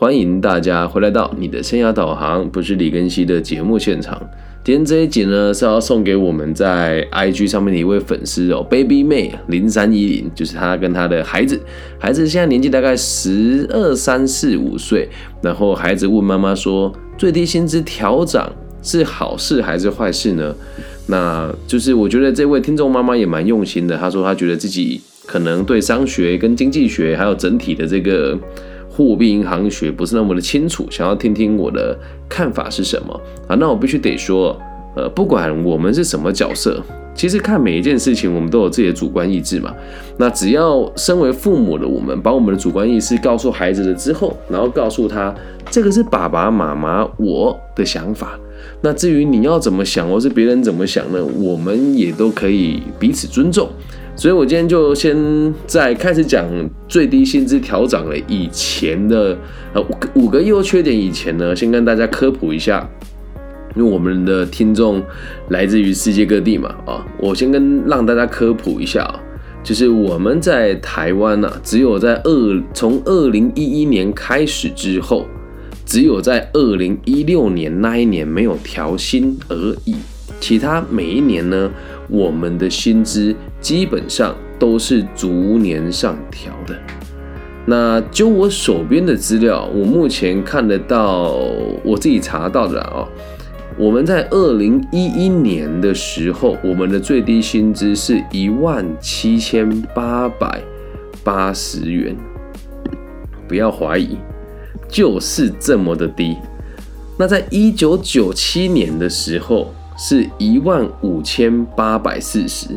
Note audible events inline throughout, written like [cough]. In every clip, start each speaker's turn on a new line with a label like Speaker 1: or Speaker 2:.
Speaker 1: 欢迎大家回来到你的生涯导航，不是李根熙的节目现场。今天这一集呢是要送给我们在 IG 上面的一位粉丝哦，Baby 妹零三一零，就是她跟她的孩子，孩子现在年纪大概十二三四五岁，然后孩子问妈妈说，最低薪资调涨是好事还是坏事呢？那就是我觉得这位听众妈妈也蛮用心的，她说她觉得自己可能对商学跟经济学还有整体的这个。货币银行学不是那么的清楚，想要听听我的看法是什么啊？那我必须得说，呃，不管我们是什么角色，其实看每一件事情，我们都有自己的主观意志嘛。那只要身为父母的我们，把我们的主观意识告诉孩子了之后，然后告诉他，这个是爸爸妈妈我的想法。那至于你要怎么想，或是别人怎么想呢？我们也都可以彼此尊重。所以，我今天就先在开始讲最低薪资调涨了以前的呃五五个优缺点以前呢，先跟大家科普一下，因为我们的听众来自于世界各地嘛，啊，我先跟让大家科普一下啊，就是我们在台湾呢，只有在二从二零一一年开始之后，只有在二零一六年那一年没有调薪而已，其他每一年呢。我们的薪资基本上都是逐年上调的。那就我手边的资料，我目前看得到，我自己查到的啊，我们在二零一一年的时候，我们的最低薪资是一万七千八百八十元。不要怀疑，就是这么的低。那在一九九七年的时候。是一万五千八百四十，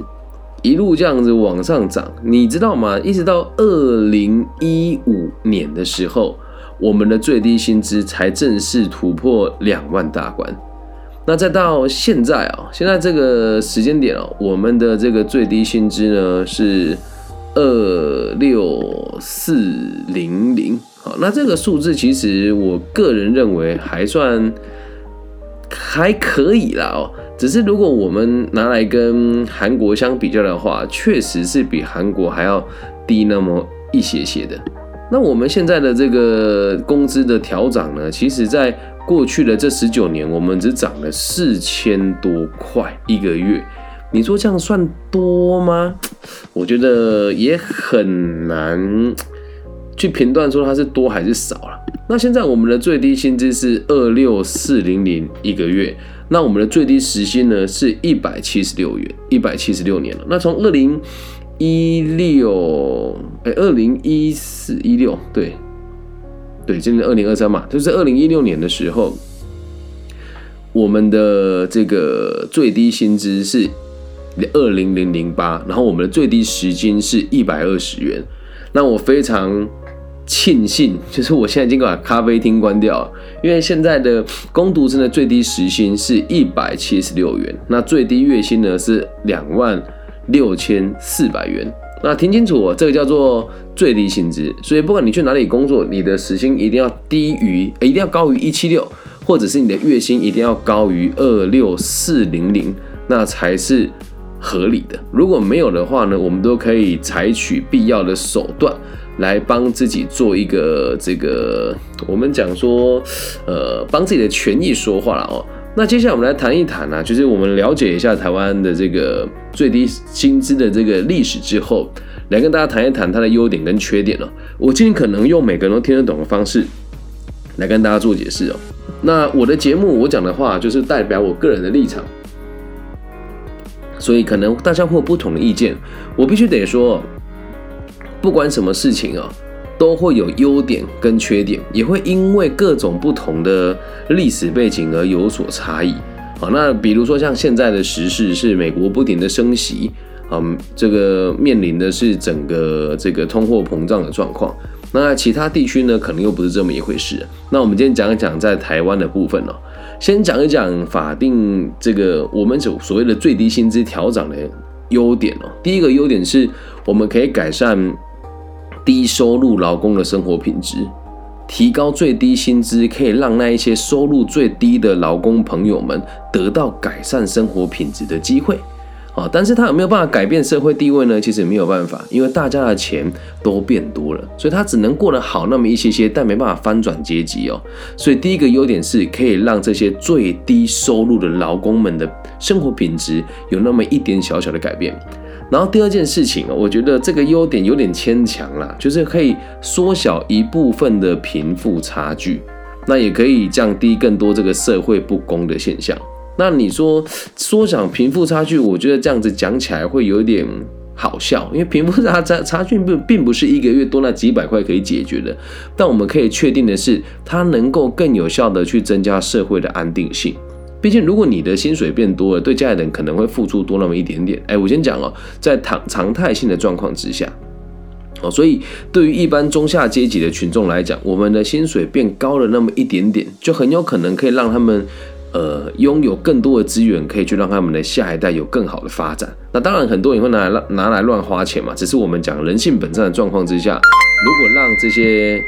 Speaker 1: 一路这样子往上涨，你知道吗？一直到二零一五年的时候，我们的最低薪资才正式突破两万大关。那再到现在啊，现在这个时间点哦，我们的这个最低薪资呢是二六四零零。好，那这个数字其实我个人认为还算。还可以啦哦，只是如果我们拿来跟韩国相比较的话，确实是比韩国还要低那么一些些的。那我们现在的这个工资的调涨呢，其实在过去的这十九年，我们只涨了四千多块一个月。你说这样算多吗？我觉得也很难去评断说它是多还是少了。那现在我们的最低薪资是二六四零零一个月，那我们的最低时薪呢是一百七十六元，一百七十六年了。那从二零一六，哎，二零一四一六，对，对，今年二零二三嘛，就是二零一六年的时候，我们的这个最低薪资是二零零零八，然后我们的最低时薪是一百二十元。那我非常。庆幸就是我现在已经把咖啡厅关掉了，因为现在的工读生的最低时薪是一百七十六元，那最低月薪呢是两万六千四百元。那听清楚，这个叫做最低薪资，所以不管你去哪里工作，你的时薪一定要低于，一定要高于一七六，或者是你的月薪一定要高于二六四零零，那才是合理的。如果没有的话呢，我们都可以采取必要的手段。来帮自己做一个这个，我们讲说，呃，帮自己的权益说话了哦。那接下来我们来谈一谈呢，就是我们了解一下台湾的这个最低薪资的这个历史之后，来跟大家谈一谈它的优点跟缺点哦。我尽可能用每个人都听得懂的方式来跟大家做解释哦。那我的节目我讲的话就是代表我个人的立场，所以可能大家会有不同的意见，我必须得说。不管什么事情啊，都会有优点跟缺点，也会因为各种不同的历史背景而有所差异。好，那比如说像现在的时事是美国不停的升息，嗯，这个面临的是整个这个通货膨胀的状况。那其他地区呢，可能又不是这么一回事。那我们今天讲一讲在台湾的部分哦，先讲一讲法定这个我们所所谓的最低薪资调整的优点哦。第一个优点是我们可以改善。低收入劳工的生活品质，提高最低薪资，可以让那一些收入最低的劳工朋友们得到改善生活品质的机会。啊，但是他有没有办法改变社会地位呢？其实没有办法，因为大家的钱都变多了，所以他只能过得好那么一些些，但没办法翻转阶级哦。所以第一个优点是可以让这些最低收入的劳工们的生活品质有那么一点小小的改变。然后第二件事情我觉得这个优点有点牵强啦，就是可以缩小一部分的贫富差距，那也可以降低更多这个社会不公的现象。那你说缩小贫富差距，我觉得这样子讲起来会有点好笑，因为贫富差差差距并并不是一个月多那几百块可以解决的。但我们可以确定的是，它能够更有效的去增加社会的安定性。毕竟，如果你的薪水变多了，对家里人可能会付出多那么一点点。哎，我先讲哦，在常常态性的状况之下，哦，所以对于一般中下阶级的群众来讲，我们的薪水变高了那么一点点，就很有可能可以让他们。呃，拥有更多的资源，可以去让他们的下一代有更好的发展。那当然，很多人会拿来拿来乱花钱嘛。只是我们讲人性本善的状况之下，如果让这些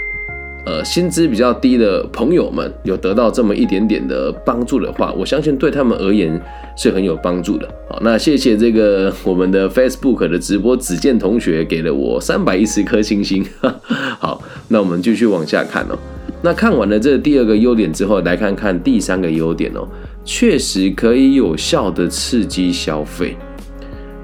Speaker 1: 呃薪资比较低的朋友们有得到这么一点点的帮助的话，我相信对他们而言是很有帮助的。好，那谢谢这个我们的 Facebook 的直播子健同学给了我三百一十颗星星。好，那我们继续往下看哦。那看完了这第二个优点之后，来看看第三个优点哦，确实可以有效的刺激消费，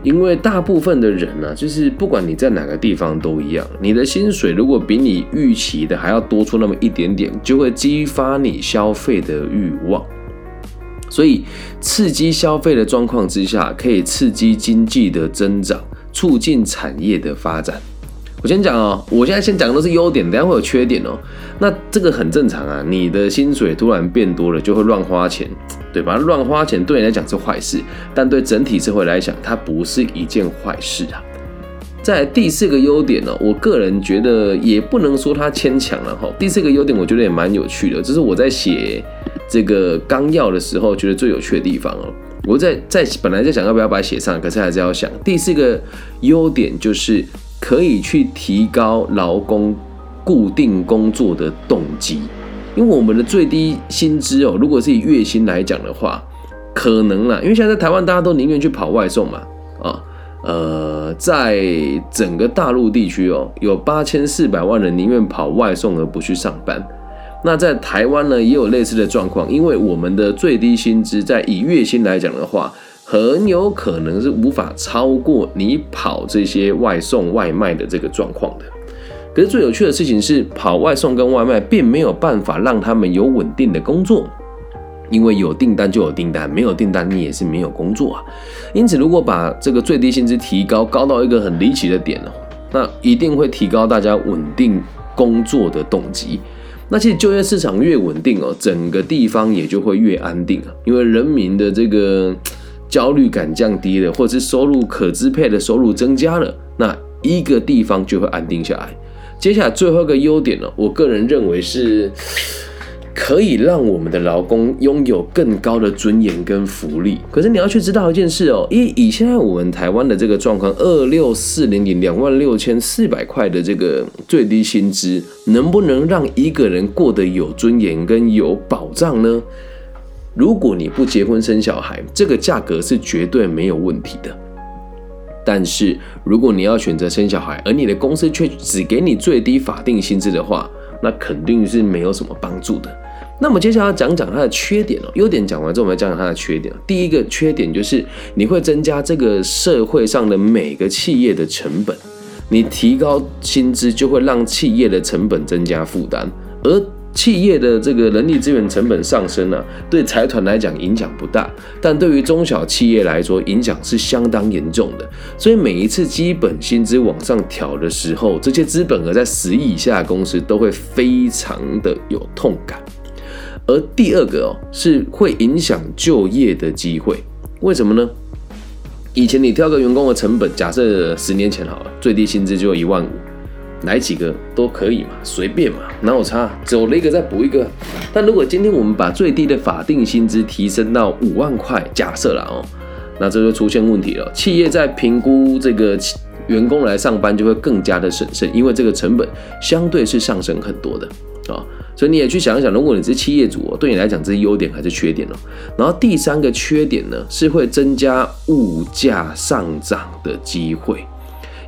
Speaker 1: 因为大部分的人呢，就是不管你在哪个地方都一样，你的薪水如果比你预期的还要多出那么一点点，就会激发你消费的欲望，所以刺激消费的状况之下，可以刺激经济的增长，促进产业的发展。我先讲哦，我现在先讲的都是优点，等下会有缺点哦。那这个很正常啊，你的薪水突然变多了，就会乱花钱，对吧？乱花钱对你来讲是坏事，但对整体社会来讲，它不是一件坏事啊。在第四个优点呢，我个人觉得也不能说它牵强了哈。第四个优点我觉得也蛮有趣的，这是我在写这个纲要的时候觉得最有趣的地方哦。我在在本来在想要不要把它写上，可是还是要想第四个优点就是。可以去提高劳工固定工作的动机，因为我们的最低薪资哦，如果是以月薪来讲的话，可能啦，因为现在在台湾大家都宁愿去跑外送嘛，啊，呃，在整个大陆地区哦，有八千四百万人宁愿跑外送而不去上班。那在台湾呢，也有类似的状况，因为我们的最低薪资在以月薪来讲的话。很有可能是无法超过你跑这些外送外卖的这个状况的。可是最有趣的事情是，跑外送跟外卖并没有办法让他们有稳定的工作，因为有订单就有订单，没有订单你也是没有工作啊。因此，如果把这个最低薪资提高，高到一个很离奇的点哦，那一定会提高大家稳定工作的动机。那其实就业市场越稳定哦，整个地方也就会越安定啊，因为人民的这个。焦虑感降低了，或者是收入可支配的收入增加了，那一个地方就会安定下来。接下来最后一个优点呢，我个人认为是可以让我们的劳工拥有更高的尊严跟福利。可是你要去知道一件事哦，以以现在我们台湾的这个状况，二六四零零两万六千四百块的这个最低薪资，能不能让一个人过得有尊严跟有保障呢？如果你不结婚生小孩，这个价格是绝对没有问题的。但是如果你要选择生小孩，而你的公司却只给你最低法定薪资的话，那肯定是没有什么帮助的。那么接下来讲讲它的缺点哦，优点讲完之后，我们讲讲它的缺点。第一个缺点就是你会增加这个社会上的每个企业的成本，你提高薪资就会让企业的成本增加负担，而。企业的这个人力资源成本上升呢，对财团来讲影响不大，但对于中小企业来说影响是相当严重的。所以每一次基本薪资往上调的时候，这些资本额在十亿以下的公司都会非常的有痛感。而第二个哦，是会影响就业的机会。为什么呢？以前你挑个员工的成本，假设十年前好了，最低薪资就一万五。哪几个都可以嘛，随便嘛，哪有差？走了一个再补一个。但如果今天我们把最低的法定薪资提升到五万块，假设了哦，那这就出现问题了。企业在评估这个员工来上班就会更加的审慎，因为这个成本相对是上升很多的啊。所以你也去想一想，如果你是企业主哦，对你来讲这是优点还是缺点哦？然后第三个缺点呢，是会增加物价上涨的机会，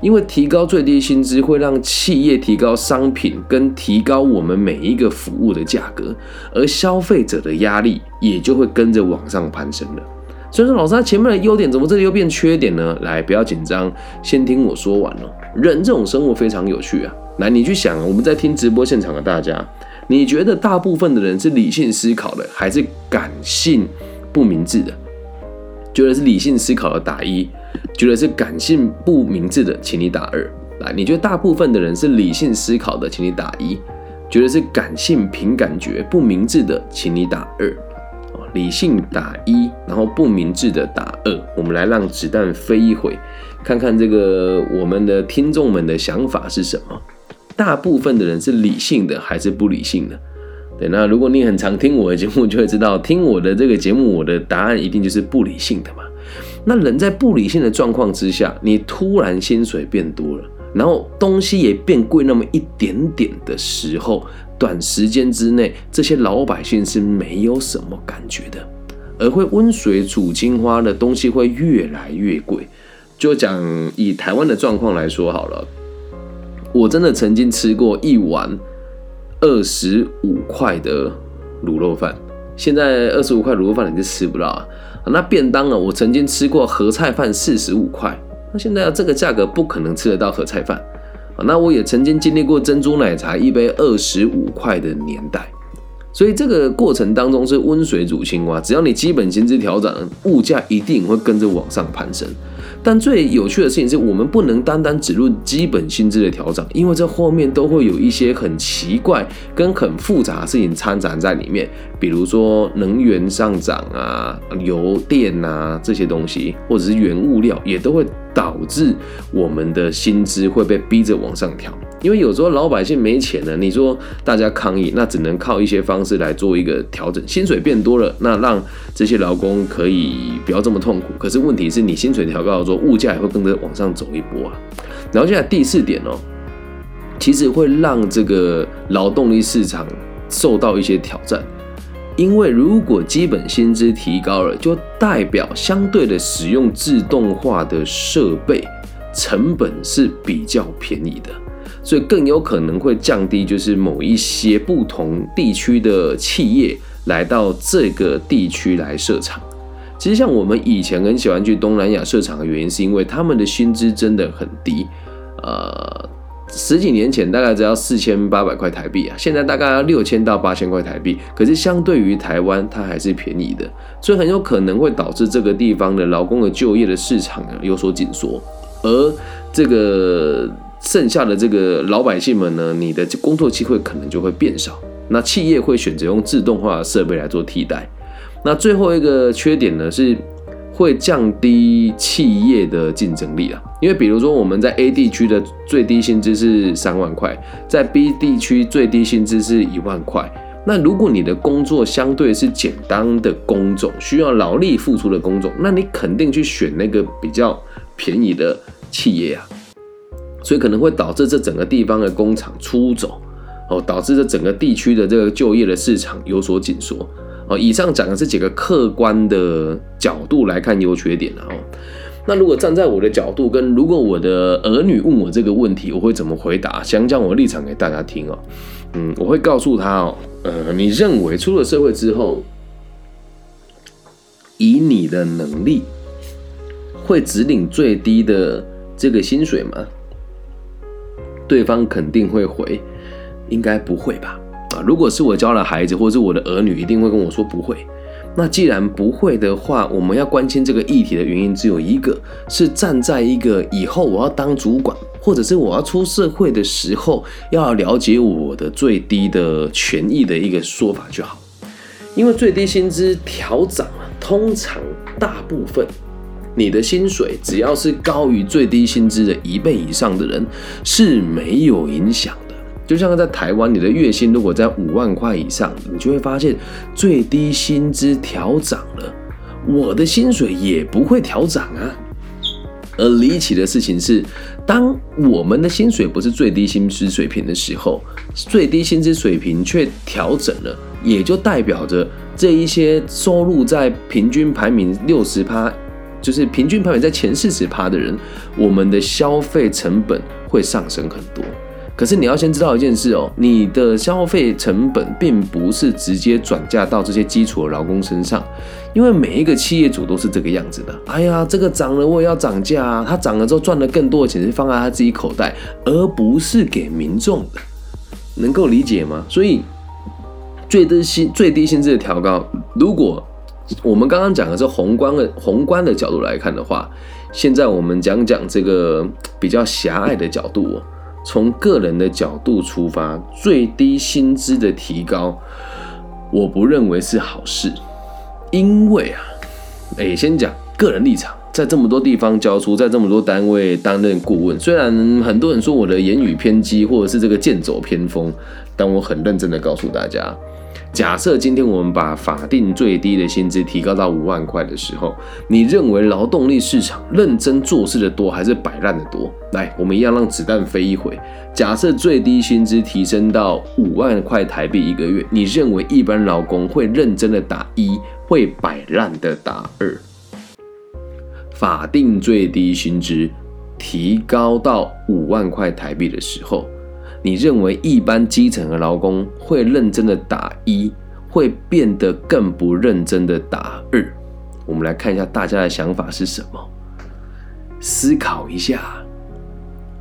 Speaker 1: 因为提高最低薪资会让企业提高商品跟提高我们每一个服务的价格，而消费者的压力也就会跟着往上攀升了。所以说，老师他前面的优点怎么这里又变缺点呢？来，不要紧张，先听我说完了。人这种生活非常有趣啊！来，你去想，我们在听直播现场的大家。你觉得大部分的人是理性思考的，还是感性不明智的？觉得是理性思考的打一，觉得是感性不明智的，请你打二。来，你觉得大部分的人是理性思考的，请你打一；觉得是感性凭感觉不明智的，请你打二。理性打一，然后不明智的打二。我们来让子弹飞一回，看看这个我们的听众们的想法是什么。大部分的人是理性的还是不理性的？对，那如果你很常听我的节目，就会知道，听我的这个节目，我的答案一定就是不理性的嘛。那人在不理性的状况之下，你突然薪水变多了，然后东西也变贵那么一点点的时候，短时间之内，这些老百姓是没有什么感觉的，而会温水煮青蛙的东西会越来越贵。就讲以台湾的状况来说好了。我真的曾经吃过一碗二十五块的卤肉饭，现在二十五块卤肉饭你就吃不到啊。那便当啊？我曾经吃过合菜饭四十五块，那现在这个价格不可能吃得到合菜饭。那我也曾经经历过珍珠奶茶一杯二十五块的年代，所以这个过程当中是温水煮青蛙，只要你基本薪资调整，物价一定会跟着往上攀升。但最有趣的事情是我们不能单单只论基本薪资的调整，因为这后面都会有一些很奇怪跟很复杂的事情掺杂在里面，比如说能源上涨啊、油电啊这些东西，或者是原物料，也都会导致我们的薪资会被逼着往上调。因为有时候老百姓没钱了，你说大家抗议，那只能靠一些方式来做一个调整。薪水变多了，那让这些劳工可以不要这么痛苦。可是问题是你薪水调高了，说物价也会跟着往上走一波啊。然后现在第四点哦，其实会让这个劳动力市场受到一些挑战，因为如果基本薪资提高了，就代表相对的使用自动化的设备成本是比较便宜的。所以更有可能会降低，就是某一些不同地区的企业来到这个地区来设厂。其实像我们以前很喜欢去东南亚设厂的原因，是因为他们的薪资真的很低。呃，十几年前大概只要四千八百块台币啊，现在大概要六千到八千块台币。可是相对于台湾，它还是便宜的，所以很有可能会导致这个地方的劳工的就业的市场啊有所紧缩，而这个。剩下的这个老百姓们呢，你的工作机会可能就会变少。那企业会选择用自动化设备来做替代。那最后一个缺点呢，是会降低企业的竞争力啊。因为比如说我们在 A 地区的最低薪资是三万块，在 B 地区最低薪资是一万块。那如果你的工作相对是简单的工种，需要劳力付出的工种，那你肯定去选那个比较便宜的企业啊。所以可能会导致这整个地方的工厂出走，哦，导致这整个地区的这个就业的市场有所紧缩，哦，以上讲的是几个客观的角度来看优缺点哦。那如果站在我的角度，跟如果我的儿女问我这个问题，我会怎么回答？想讲我立场给大家听哦。嗯，我会告诉他哦，呃，你认为出了社会之后，以你的能力会只领最低的这个薪水吗？对方肯定会回，应该不会吧？啊，如果是我教了孩子，或者是我的儿女，一定会跟我说不会。那既然不会的话，我们要关心这个议题的原因只有一个，是站在一个以后我要当主管，或者是我要出社会的时候，要了解我的最低的权益的一个说法就好。因为最低薪资调涨，通常大部分。你的薪水只要是高于最低薪资的一倍以上的人是没有影响的。就像在台湾，你的月薪如果在五万块以上，你就会发现最低薪资调涨了，我的薪水也不会调涨啊。而离奇的事情是，当我们的薪水不是最低薪资水平的时候，最低薪资水平却调整了，也就代表着这一些收入在平均排名六十趴，就是平均排名在前四十趴的人，我们的消费成本会上升很多。可是你要先知道一件事哦，你的消费成本并不是直接转嫁到这些基础的劳工身上，因为每一个企业主都是这个样子的。哎呀，这个涨了我也要涨价啊！他涨了之后赚了更多的钱是放在他自己口袋，而不是给民众的，能够理解吗？所以最低薪最低薪资的调高，如果我们刚刚讲的是宏观的宏观的角度来看的话，现在我们讲讲这个比较狭隘的角度。从个人的角度出发，最低薪资的提高，我不认为是好事，因为啊，哎，先讲个人立场，在这么多地方教书，在这么多单位担任顾问，虽然很多人说我的言语偏激，或者是这个剑走偏锋，但我很认真的告诉大家。假设今天我们把法定最低的薪资提高到五万块的时候，你认为劳动力市场认真做事的多，还是摆烂的多？来，我们一样让子弹飞一回。假设最低薪资提升到五万块台币一个月，你认为一般劳工会认真的打一，会摆烂的打二？法定最低薪资提高到五万块台币的时候。你认为一般基层的劳工会认真的打一，会变得更不认真的打二？我们来看一下大家的想法是什么，思考一下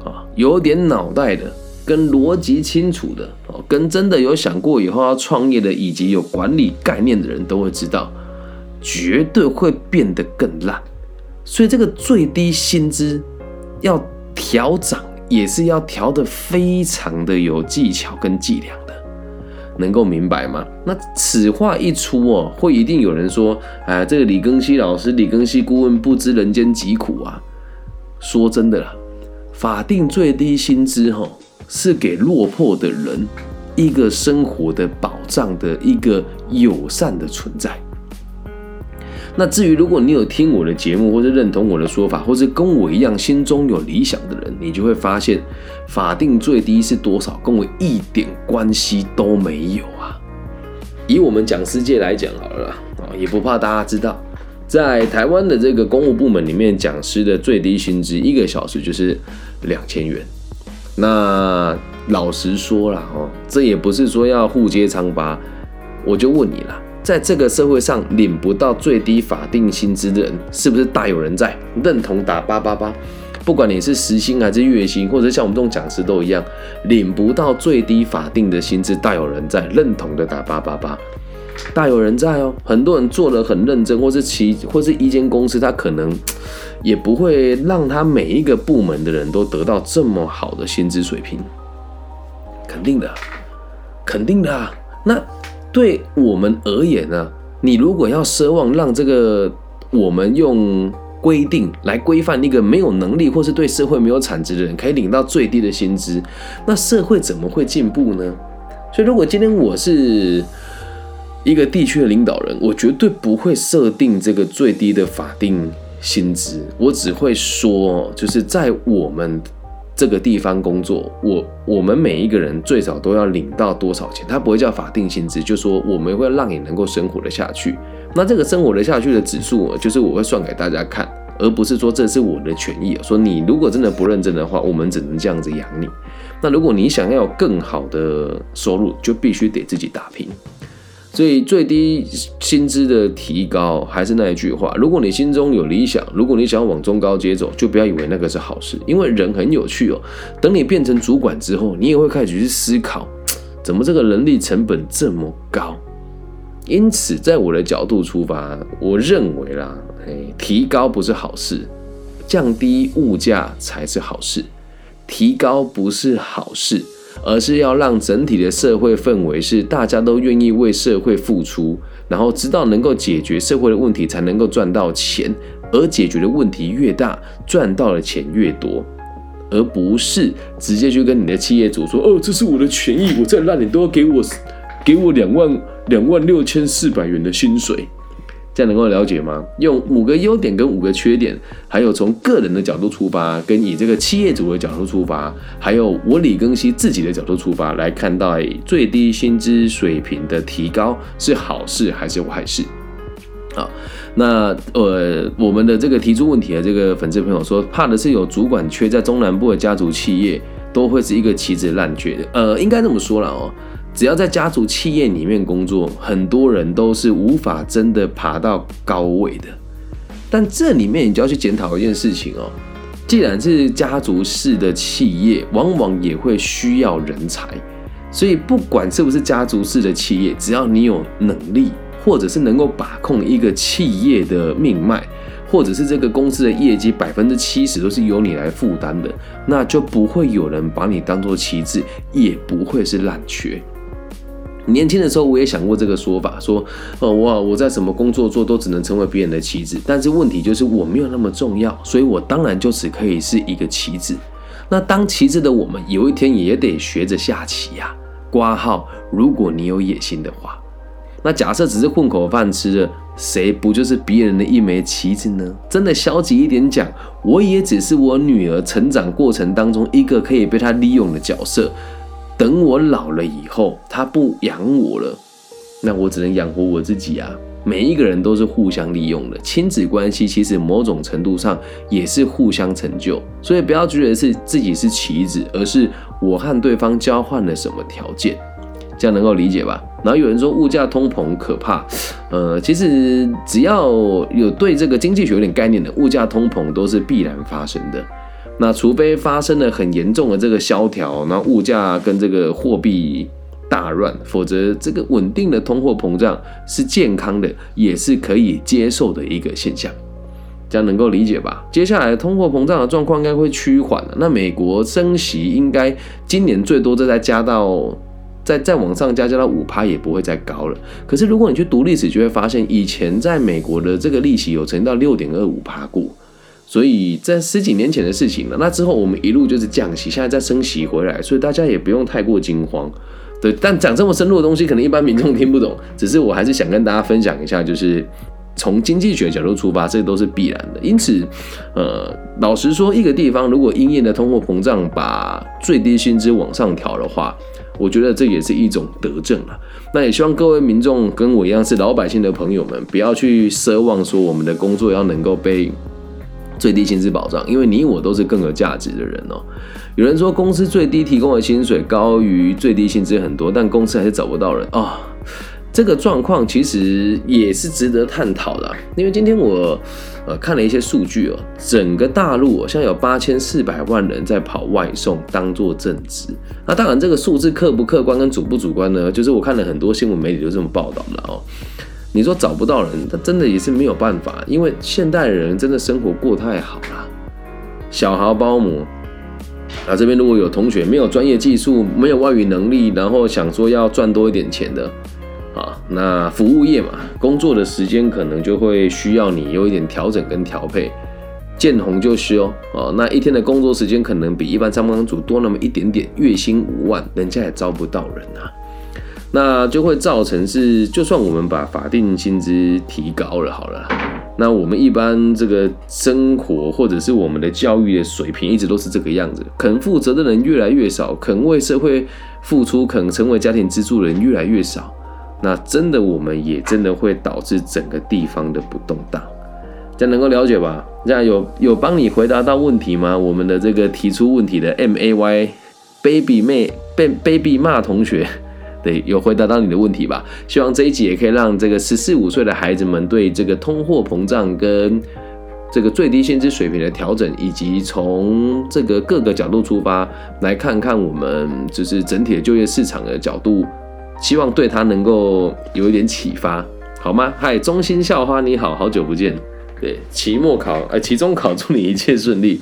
Speaker 1: 啊，有点脑袋的，跟逻辑清楚的哦，跟真的有想过以后要创业的，以及有管理概念的人都会知道，绝对会变得更烂。所以这个最低薪资要调涨。也是要调的非常的有技巧跟伎俩的，能够明白吗？那此话一出哦，会一定有人说，哎，这个李庚希老师、李庚希顾问不知人间疾苦啊。说真的啦，法定最低薪资哈，是给落魄的人一个生活的保障的一个友善的存在。那至于如果你有听我的节目，或者认同我的说法，或是跟我一样心中有理想的人，你就会发现，法定最低是多少，跟我一点关系都没有啊。以我们讲师界来讲好了啊，也不怕大家知道，在台湾的这个公务部门里面，讲师的最低薪资一个小时就是两千元。那老实说了哦，这也不是说要互揭疮疤，我就问你了。在这个社会上领不到最低法定薪资的人，是不是大有人在？认同打八八八，不管你是时薪还是月薪，或者像我们这种讲师都一样，领不到最低法定的薪资，大有人在。认同的打八八八，大有人在哦。很多人做的很认真，或是其或是一间公司，他可能 [tsk] 也不会让他每一个部门的人都得到这么好的薪资水平。肯定的，肯定的。那。对我们而言呢，你如果要奢望让这个我们用规定来规范一个没有能力或是对社会没有产值的人可以领到最低的薪资，那社会怎么会进步呢？所以，如果今天我是一个地区的领导人，我绝对不会设定这个最低的法定薪资，我只会说，就是在我们。这个地方工作，我我们每一个人最少都要领到多少钱？他不会叫法定薪资，就说我们会让你能够生活的下去。那这个生活的下去的指数，就是我会算给大家看，而不是说这是我的权益。说你如果真的不认真的话，我们只能这样子养你。那如果你想要更好的收入，就必须得自己打拼。所以最低薪资的提高，还是那一句话：如果你心中有理想，如果你想往中高阶走，就不要以为那个是好事。因为人很有趣哦，等你变成主管之后，你也会开始去思考，怎么这个人力成本这么高。因此，在我的角度出发，我认为啦，哎，提高不是好事，降低物价才是好事。提高不是好事。而是要让整体的社会氛围是大家都愿意为社会付出，然后知道能够解决社会的问题才能够赚到钱，而解决的问题越大，赚到的钱越多，而不是直接去跟你的企业主说：“哦，这是我的权益，我再烂你都要给我给我两万两万六千四百元的薪水。”这样能够了解吗？用五个优点跟五个缺点，还有从个人的角度出发，跟以这个企业主的角度出发，还有我李庚希自己的角度出发来看待最低薪资水平的提高是好事还是坏事？啊，那呃，我们的这个提出问题的这个粉丝朋友说，怕的是有主管缺，在中南部的家族企业都会是一个棋子烂缺的。呃，应该这么说了哦。只要在家族企业里面工作，很多人都是无法真的爬到高位的。但这里面你就要去检讨一件事情哦。既然是家族式的企业，往往也会需要人才，所以不管是不是家族式的企业，只要你有能力，或者是能够把控一个企业的命脉，或者是这个公司的业绩百分之七十都是由你来负担的，那就不会有人把你当做旗帜，也不会是烂缺。年轻的时候，我也想过这个说法，说，哦，我我在什么工作做都只能成为别人的棋子，但是问题就是我没有那么重要，所以我当然就只可以是一个棋子。那当棋子的我们，有一天也得学着下棋呀。挂号，如果你有野心的话，那假设只是混口饭吃的，谁不就是别人的一枚棋子呢？真的消极一点讲，我也只是我女儿成长过程当中一个可以被她利用的角色。等我老了以后，他不养我了，那我只能养活我自己啊！每一个人都是互相利用的，亲子关系其实某种程度上也是互相成就，所以不要觉得是自己是棋子，而是我和对方交换了什么条件，这样能够理解吧？然后有人说物价通膨可怕，呃，其实只要有对这个经济学有点概念的，物价通膨都是必然发生的。那除非发生了很严重的这个萧条，那物价跟这个货币大乱，否则这个稳定的通货膨胀是健康的，也是可以接受的一个现象，这样能够理解吧？接下来通货膨胀的状况应该会趋缓了。那美国升息应该今年最多再再加到再再往上加加到五趴，也不会再高了。可是如果你去读历史，就会发现以前在美国的这个利息有曾到六点二五趴过。所以在十几年前的事情了，那之后我们一路就是降息，现在再升息回来，所以大家也不用太过惊慌。对，但讲这么深入的东西，可能一般民众听不懂。只是我还是想跟大家分享一下，就是从经济学角度出发，这都是必然的。因此，呃，老实说，一个地方如果因应的通货膨胀把最低薪资往上调的话，我觉得这也是一种德政了。那也希望各位民众跟我一样是老百姓的朋友们，不要去奢望说我们的工作要能够被。最低薪资保障，因为你我都是更有价值的人哦。有人说公司最低提供的薪水高于最低薪资很多，但公司还是找不到人啊。这个状况其实也是值得探讨的，因为今天我呃看了一些数据哦，整个大陆现在有八千四百万人在跑外送当做正职。那当然这个数字客不客观跟主不主观呢？就是我看了很多新闻媒体都这么报道了哦。你说找不到人，他真的也是没有办法，因为现代人真的生活过太好了。小孩包姆，啊，这边如果有同学没有专业技术、没有外语能力，然后想说要赚多一点钱的，啊，那服务业嘛，工作的时间可能就会需要你有一点调整跟调配，见红就休哦。那一天的工作时间可能比一般上班族多那么一点点，月薪五万，人家也招不到人啊。那就会造成是，就算我们把法定薪资提高了，好了，那我们一般这个生活或者是我们的教育的水平一直都是这个样子，肯负责的人越来越少，肯为社会付出、肯成为家庭支柱的人越来越少，那真的我们也真的会导致整个地方的不动荡，这样能够了解吧？这样有有帮你回答到问题吗？我们的这个提出问题的 M A Y Baby 妹被 Baby 骂同学。对，有回答到你的问题吧？希望这一集也可以让这个十四五岁的孩子们对这个通货膨胀跟这个最低薪资水平的调整，以及从这个各个角度出发来看看我们就是整体的就业市场的角度，希望对他能够有一点启发，好吗？嗨，中心校花你好，好久不见。对，期末考，哎，期中考，祝你一切顺利。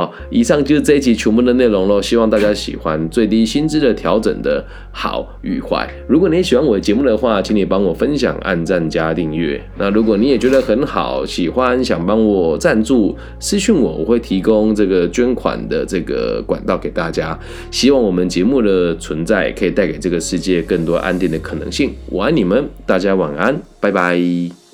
Speaker 1: 好，以上就是这一集全部的内容喽，希望大家喜欢最低薪资的调整的好与坏。如果你喜欢我的节目的话，请你帮我分享、按赞加订阅。那如果你也觉得很好，喜欢想帮我赞助，私讯我，我会提供这个捐款的这个管道给大家。希望我们节目的存在可以带给这个世界更多安定的可能性。我爱你们，大家晚安，拜拜。